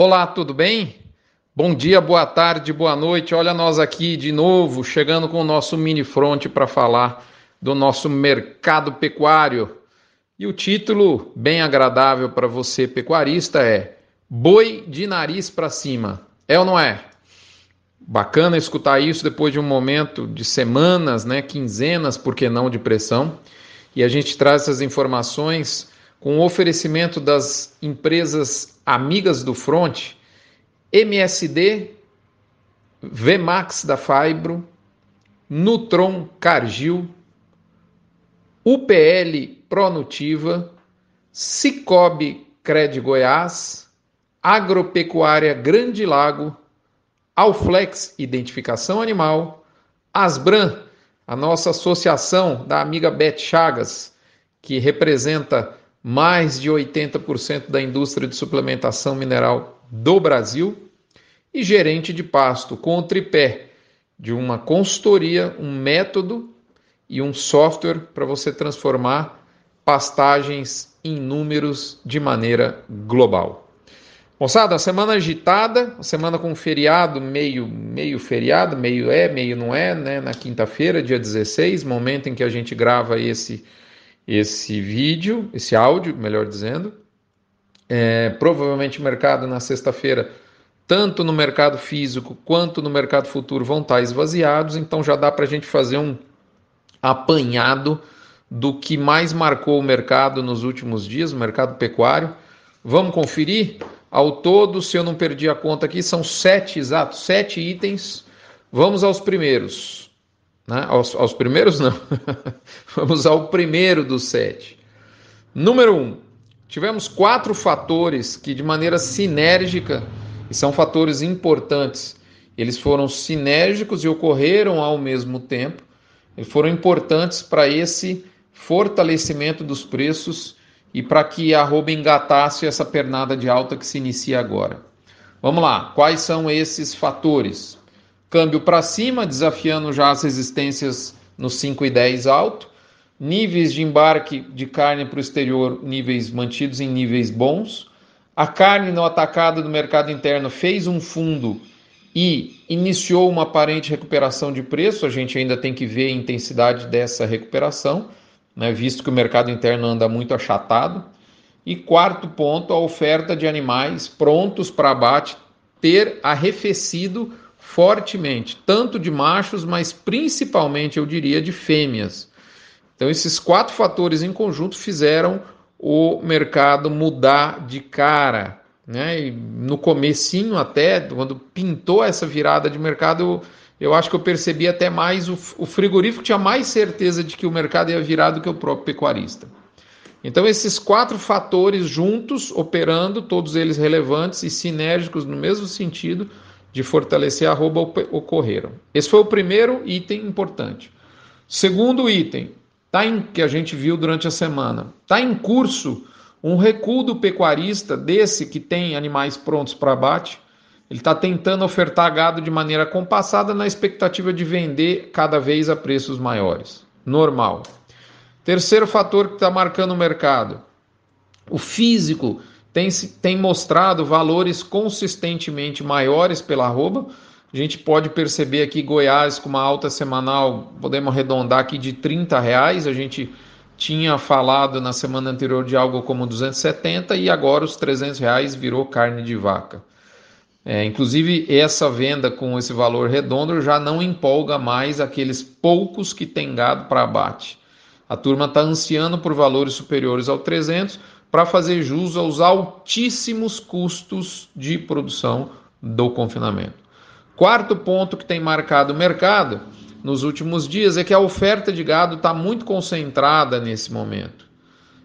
Olá, tudo bem? Bom dia, boa tarde, boa noite. Olha nós aqui de novo, chegando com o nosso mini front para falar do nosso mercado pecuário. E o título, bem agradável para você pecuarista, é Boi de nariz para cima. É ou não é? Bacana escutar isso depois de um momento de semanas, né, quinzenas, por que não, de pressão. E a gente traz essas informações com o oferecimento das empresas amigas do Front, MSD, Vmax da Fibro, Nutron Cargill, UPL Pronutiva, Cicobi Cred Goiás, Agropecuária Grande Lago, Alflex Identificação Animal, Asbran, a nossa associação da amiga Beth Chagas, que representa mais de 80% da indústria de suplementação mineral do Brasil, e gerente de pasto, com o tripé de uma consultoria, um método e um software para você transformar pastagens em números de maneira global. Moçada, semana agitada, semana com feriado, meio, meio feriado, meio é, meio não é, né? Na quinta-feira, dia 16, momento em que a gente grava esse esse vídeo, esse áudio, melhor dizendo. É, provavelmente o mercado na sexta-feira, tanto no mercado físico quanto no mercado futuro, vão estar esvaziados, então já dá para a gente fazer um apanhado do que mais marcou o mercado nos últimos dias, o mercado pecuário. Vamos conferir? Ao todo, se eu não perdi a conta aqui, são sete exatos, sete itens. Vamos aos primeiros. Né? Aos, aos primeiros, não. Vamos ao primeiro dos sete. Número um, tivemos quatro fatores que, de maneira sinérgica, e são fatores importantes, eles foram sinérgicos e ocorreram ao mesmo tempo, e foram importantes para esse fortalecimento dos preços e para que a arroba engatasse essa pernada de alta que se inicia agora. Vamos lá, quais são esses fatores? Câmbio para cima, desafiando já as resistências no 5 e 10 alto. Níveis de embarque de carne para o exterior, níveis mantidos em níveis bons. A carne no atacado do mercado interno fez um fundo e iniciou uma aparente recuperação de preço. A gente ainda tem que ver a intensidade dessa recuperação, né, visto que o mercado interno anda muito achatado. E quarto ponto, a oferta de animais prontos para abate ter arrefecido fortemente, tanto de machos, mas principalmente, eu diria, de fêmeas. Então, esses quatro fatores em conjunto fizeram o mercado mudar de cara. Né? E no comecinho até, quando pintou essa virada de mercado, eu, eu acho que eu percebi até mais, o, o frigorífico tinha mais certeza de que o mercado ia virar do que o próprio pecuarista. Então, esses quatro fatores juntos, operando, todos eles relevantes e sinérgicos no mesmo sentido, de fortalecer a arroba ocorreram. Esse foi o primeiro item importante. Segundo item, tá em, que a gente viu durante a semana, está em curso um recuo do pecuarista desse que tem animais prontos para abate. Ele está tentando ofertar gado de maneira compassada na expectativa de vender cada vez a preços maiores. Normal. Terceiro fator que está marcando o mercado: o físico tem, tem mostrado valores consistentemente maiores pela arroba. A gente pode perceber aqui Goiás com uma alta semanal, podemos arredondar aqui de 30 reais. A gente tinha falado na semana anterior de algo como 270 e agora os 300 reais virou carne de vaca. É, inclusive, essa venda com esse valor redondo já não empolga mais aqueles poucos que têm gado para abate. A turma está ansiando por valores superiores ao 300, para fazer jus aos altíssimos custos de produção do confinamento. Quarto ponto que tem marcado o mercado nos últimos dias é que a oferta de gado está muito concentrada nesse momento.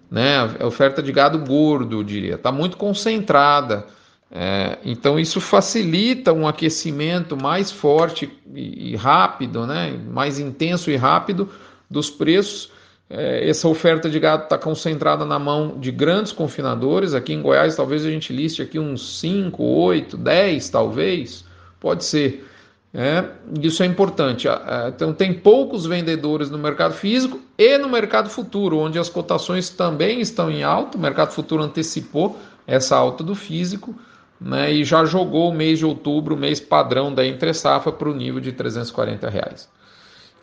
Né? A oferta de gado gordo, eu diria, está muito concentrada. É, então isso facilita um aquecimento mais forte e, e rápido, né? mais intenso e rápido dos preços essa oferta de gado está concentrada na mão de grandes confinadores. Aqui em Goiás, talvez a gente liste aqui uns 5, 8, 10, talvez. Pode ser. É, isso é importante. Então, tem poucos vendedores no mercado físico e no mercado futuro, onde as cotações também estão em alta. O mercado futuro antecipou essa alta do físico, né, e já jogou o mês de outubro, o mês padrão da entre safra, para o nível de 340 reais.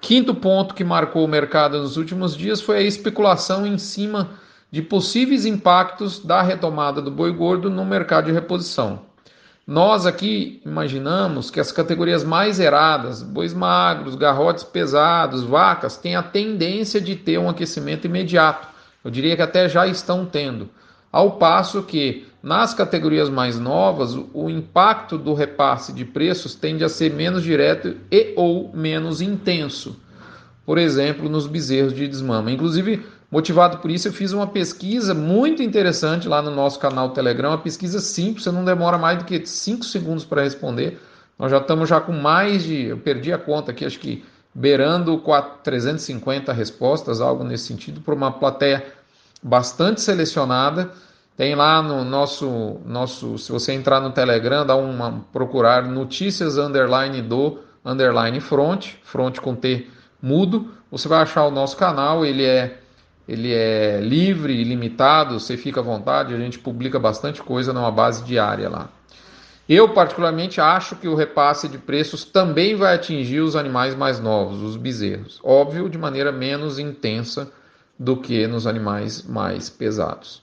Quinto ponto que marcou o mercado nos últimos dias foi a especulação em cima de possíveis impactos da retomada do boi gordo no mercado de reposição. Nós aqui imaginamos que as categorias mais eradas, bois magros, garrotes pesados, vacas, têm a tendência de ter um aquecimento imediato. Eu diria que até já estão tendo. Ao passo que nas categorias mais novas, o impacto do repasse de preços tende a ser menos direto e ou menos intenso. Por exemplo, nos bezerros de desmama. Inclusive, motivado por isso, eu fiz uma pesquisa muito interessante lá no nosso canal Telegram, uma pesquisa simples, você não demora mais do que 5 segundos para responder. Nós já estamos já com mais de, eu perdi a conta aqui, acho que beirando 4, 350 respostas, algo nesse sentido, por uma plateia bastante selecionada tem lá no nosso, nosso, se você entrar no Telegram, dá uma procurar notícias underline do underline front, front com T mudo, você vai achar o nosso canal, ele é ele é livre, ilimitado, você fica à vontade, a gente publica bastante coisa numa base diária lá. Eu, particularmente, acho que o repasse de preços também vai atingir os animais mais novos, os bezerros. Óbvio, de maneira menos intensa do que nos animais mais pesados.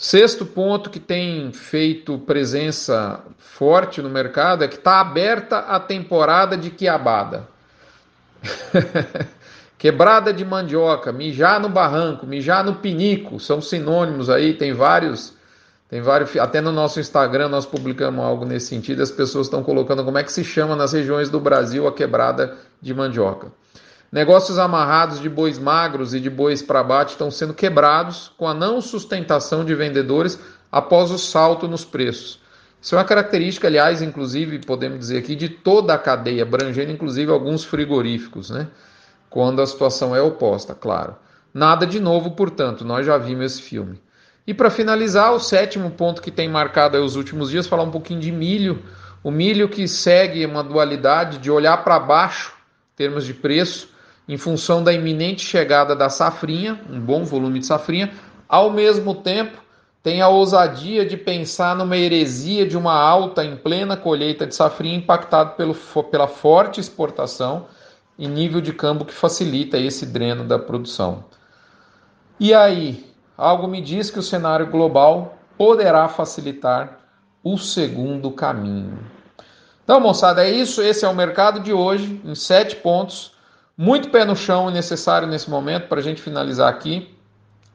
Sexto ponto que tem feito presença forte no mercado é que está aberta a temporada de quiabada. Quebrada de mandioca, mijar no barranco, mijar no pinico, são sinônimos aí, tem vários, tem vários, até no nosso Instagram nós publicamos algo nesse sentido, as pessoas estão colocando como é que se chama nas regiões do Brasil a quebrada de mandioca. Negócios amarrados de bois magros e de bois para bate estão sendo quebrados com a não sustentação de vendedores após o salto nos preços. Isso é uma característica, aliás, inclusive, podemos dizer aqui, de toda a cadeia, abrangendo inclusive alguns frigoríficos, né? Quando a situação é oposta, claro. Nada de novo, portanto, nós já vimos esse filme. E para finalizar, o sétimo ponto que tem marcado os últimos dias, falar um pouquinho de milho. O milho que segue uma dualidade de olhar para baixo, em termos de preço, em função da iminente chegada da safrinha, um bom volume de safrinha, ao mesmo tempo tem a ousadia de pensar numa heresia de uma alta em plena colheita de safrinha impactado pelo, pela forte exportação e nível de câmbio que facilita esse dreno da produção. E aí, algo me diz que o cenário global poderá facilitar o segundo caminho. Então, moçada, é isso. Esse é o mercado de hoje, em sete pontos. Muito pé no chão é necessário nesse momento para a gente finalizar aqui.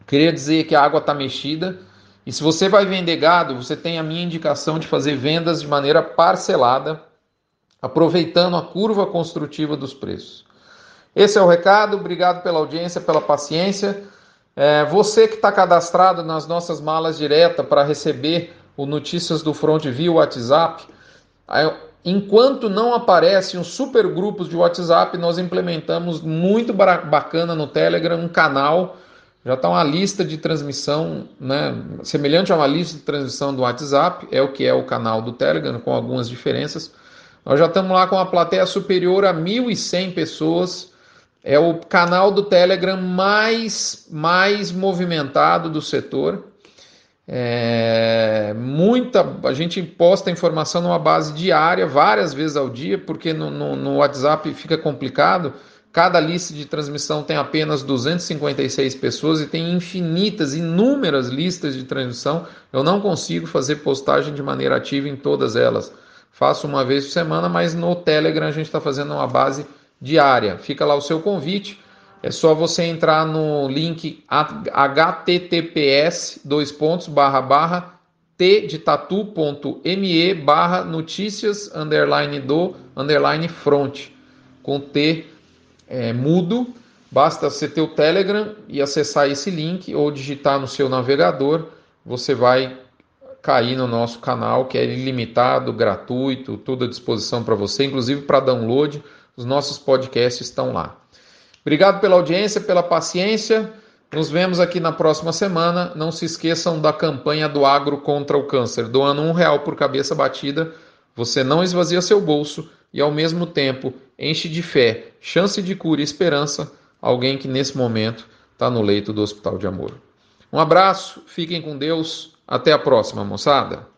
Queria dizer que a água está mexida. E se você vai vender gado, você tem a minha indicação de fazer vendas de maneira parcelada, aproveitando a curva construtiva dos preços. Esse é o recado. Obrigado pela audiência, pela paciência. É, você que está cadastrado nas nossas malas direta para receber o Notícias do Front via WhatsApp, Enquanto não aparecem os super grupos de WhatsApp, nós implementamos muito bacana no Telegram um canal. Já está uma lista de transmissão, né, semelhante a uma lista de transmissão do WhatsApp, é o que é o canal do Telegram, com algumas diferenças. Nós já estamos lá com uma plateia superior a 1.100 pessoas. É o canal do Telegram mais, mais movimentado do setor. É, muita a gente posta informação numa base diária, várias vezes ao dia, porque no, no, no, WhatsApp fica complicado. Cada lista de transmissão tem apenas 256 pessoas e tem infinitas, inúmeras listas de transmissão. Eu não consigo fazer postagem de maneira ativa em todas elas. Faço uma vez por semana, mas no Telegram a gente está fazendo uma base diária. Fica lá o seu convite. É só você entrar no link https dois pontos barra barra t de tatu.me barra notícias underline do underline front com T é, mudo. Basta você ter o Telegram e acessar esse link ou digitar no seu navegador. Você vai cair no nosso canal que é ilimitado, gratuito, tudo à disposição para você, inclusive para download. Os nossos podcasts estão lá. Obrigado pela audiência, pela paciência. Nos vemos aqui na próxima semana. Não se esqueçam da campanha do Agro contra o Câncer. Doando um real por cabeça batida, você não esvazia seu bolso e, ao mesmo tempo, enche de fé, chance de cura e esperança alguém que, nesse momento, está no leito do Hospital de Amor. Um abraço, fiquem com Deus. Até a próxima, moçada.